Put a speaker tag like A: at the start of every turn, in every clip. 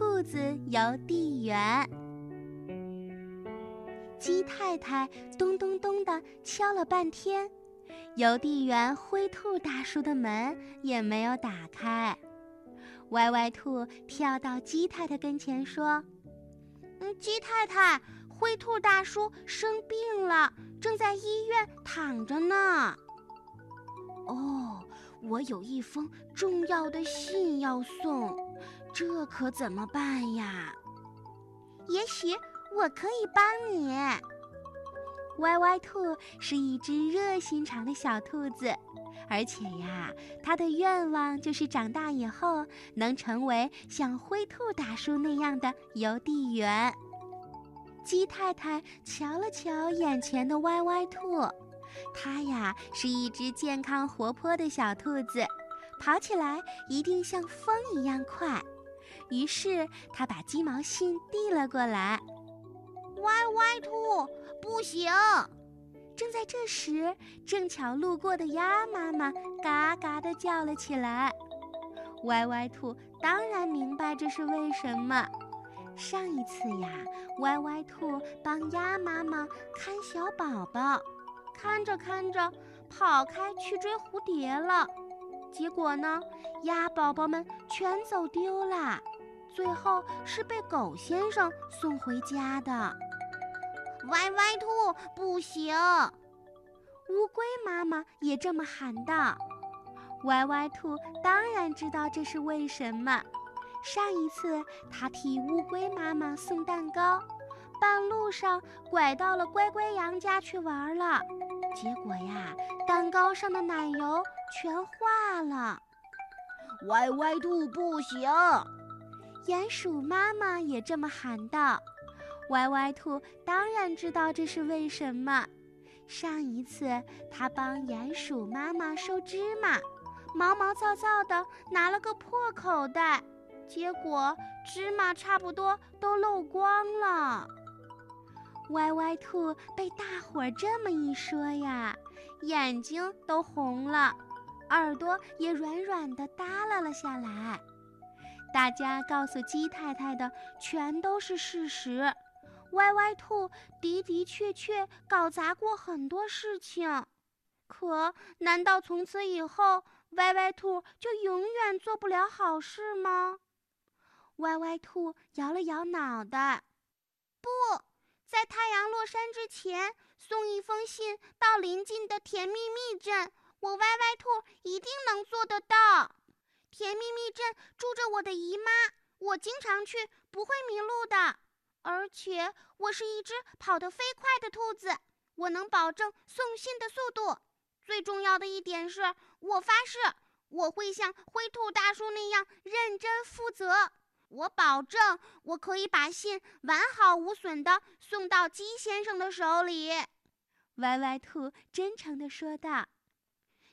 A: 兔子邮递员。鸡太太咚咚咚地敲了半天，邮递员灰兔大叔的门也没有打开。歪歪兔跳到鸡太太跟前说：“
B: 嗯，鸡太太，灰兔大叔生病了，正在医院躺着呢。”
A: 哦，我有一封重要的信要送，这可怎么办呀？
B: 也许。我可以帮你。
A: 歪歪兔是一只热心肠的小兔子，而且呀，它的愿望就是长大以后能成为像灰兔大叔那样的邮递员。鸡太太瞧了瞧眼前的歪歪兔，它呀是一只健康活泼的小兔子，跑起来一定像风一样快。于是，它把鸡毛信递了过来。
B: 歪歪兔，不行！
A: 正在这时，正巧路过的鸭妈妈嘎嘎地叫了起来。歪歪兔当然明白这是为什么。上一次呀，歪歪兔帮鸭妈妈看小宝宝，看着看着跑开去追蝴蝶了，结果呢，鸭宝宝们全走丢了，最后是被狗先生送回家的。
B: 歪歪兔不行，
A: 乌龟妈妈也这么喊道。歪歪兔当然知道这是为什么。上一次他替乌龟妈妈送蛋糕，半路上拐到了乖乖羊家去玩了，结果呀，蛋糕上的奶油全化了。
B: 歪歪兔不行，
A: 鼹鼠妈妈也这么喊道。歪歪兔当然知道这是为什么。上一次他帮鼹鼠妈妈收芝麻，毛毛躁躁的拿了个破口袋，结果芝麻差不多都漏光了。歪歪兔被大伙儿这么一说呀，眼睛都红了，耳朵也软软的耷拉了下来。大家告诉鸡太太的全都是事实。歪歪兔的的确确搞砸过很多事情，可难道从此以后歪歪兔就永远做不了好事吗？歪歪兔摇了摇脑袋，
B: 不在太阳落山之前送一封信到邻近的甜蜜蜜镇，我歪歪兔一定能做得到。甜蜜蜜镇住着我的姨妈，我经常去，不会迷路的。而且我是一只跑得飞快的兔子，我能保证送信的速度。最重要的一点是，我发誓我会像灰兔大叔那样认真负责。我保证我可以把信完好无损地送到鸡先生的手里。”
A: 歪歪兔真诚地说道。
B: “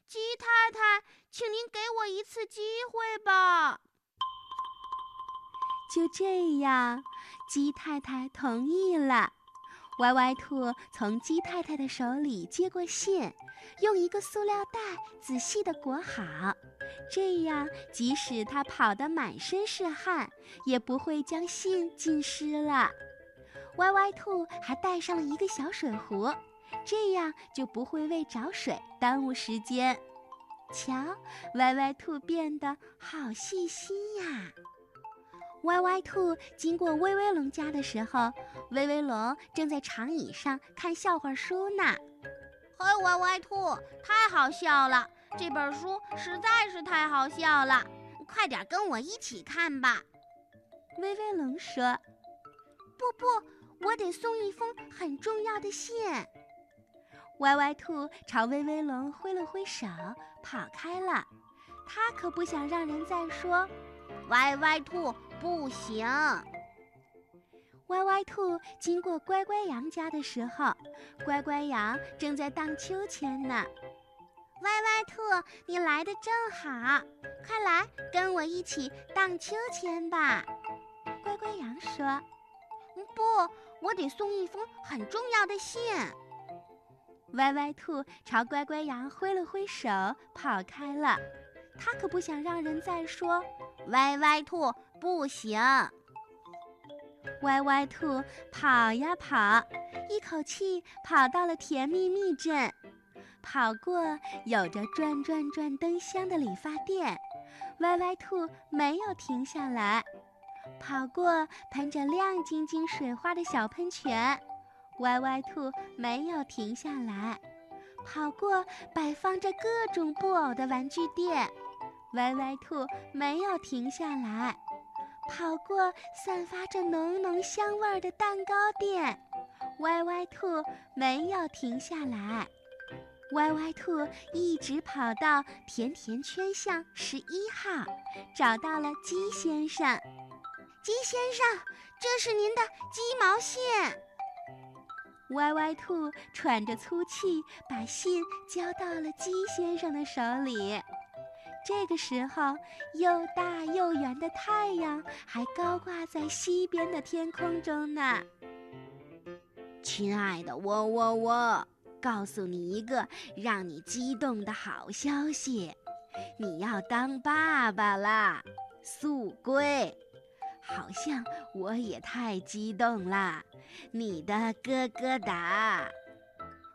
B: 鸡太太，请您给我一次机会吧。”
A: 就这样，鸡太太同意了。歪歪兔从鸡太太的手里接过信，用一个塑料袋仔细地裹好，这样即使它跑得满身是汗，也不会将信浸湿了。歪歪兔还带上了一个小水壶，这样就不会为找水耽误时间。瞧，歪歪兔变得好细心呀！歪歪兔经过威威龙家的时候，威威龙正在长椅上看笑话书呢。
B: 嘿，歪歪兔，太好笑了！这本书实在是太好笑了，快点跟我一起看吧。
A: 威威龙说：“
B: 不不，我得送一封很重要的信。”
A: 歪歪兔朝威威龙挥了挥手，跑开了。他可不想让人再说。
B: 歪歪兔不行。
A: 歪歪兔经过乖乖羊家的时候，乖乖羊正在荡秋千呢。
B: 歪歪兔，你来的正好，快来跟我一起荡秋千吧。
A: 乖乖羊说：“
B: 不，我得送一封很重要的信。”
A: 歪歪兔朝乖乖羊挥了挥手，跑开了。他可不想让人再说。
B: 歪歪兔不行，
A: 歪歪兔跑呀跑，一口气跑到了甜蜜蜜镇，跑过有着转转转灯箱的理发店，歪歪兔没有停下来；跑过喷着亮晶晶水花的小喷泉，歪歪兔没有停下来；跑过摆放着各种布偶的玩具店，歪歪兔没有停下来。跑过散发着浓浓香味儿的蛋糕店，歪歪兔没有停下来。歪歪兔一直跑到甜甜圈巷十一号，找到了鸡先生。
B: 鸡先生，这是您的鸡毛线。
A: 歪歪兔喘着粗气，把信交到了鸡先生的手里。这个时候，又大又圆的太阳还高挂在西边的天空中呢。
C: 亲爱的喔喔喔，告诉你一个让你激动的好消息，你要当爸爸啦，速龟！好像我也太激动啦，你的咯咯哒。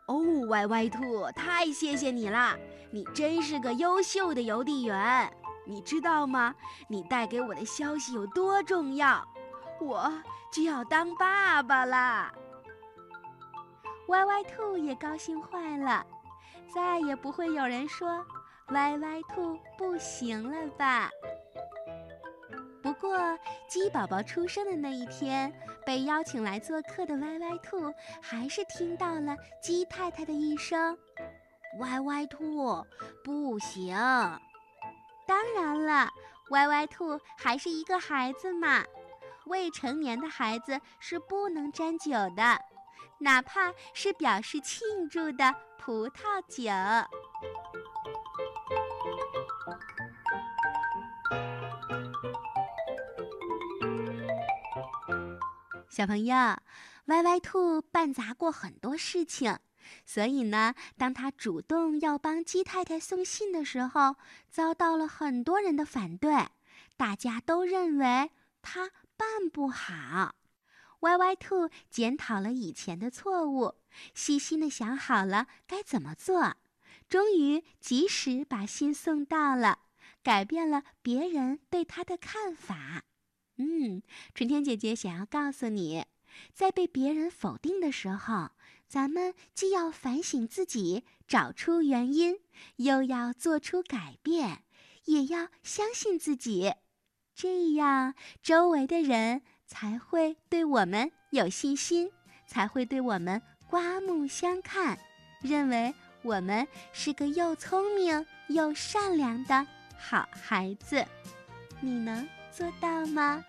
C: 哦，歪歪兔，太谢谢你了！你真是个优秀的邮递员。你知道吗？你带给我的消息有多重要？我就要当爸爸啦！
A: 歪歪兔也高兴坏了，再也不会有人说歪歪兔不行了吧？不过，鸡宝宝出生的那一天，被邀请来做客的歪歪兔还是听到了鸡太太的一声：“
C: 歪歪兔，不行。”
A: 当然了，歪歪兔还是一个孩子嘛，未成年的孩子是不能沾酒的，哪怕是表示庆祝的葡萄酒。小朋友，歪歪兔办砸过很多事情，所以呢，当他主动要帮鸡太太送信的时候，遭到了很多人的反对。大家都认为他办不好。歪歪兔检讨了以前的错误，细心的想好了该怎么做，终于及时把信送到了，改变了别人对他的看法。嗯，春天姐姐想要告诉你，在被别人否定的时候，咱们既要反省自己，找出原因，又要做出改变，也要相信自己，这样周围的人才会对我们有信心，才会对我们刮目相看，认为我们是个又聪明又善良的好孩子。你能？做到吗？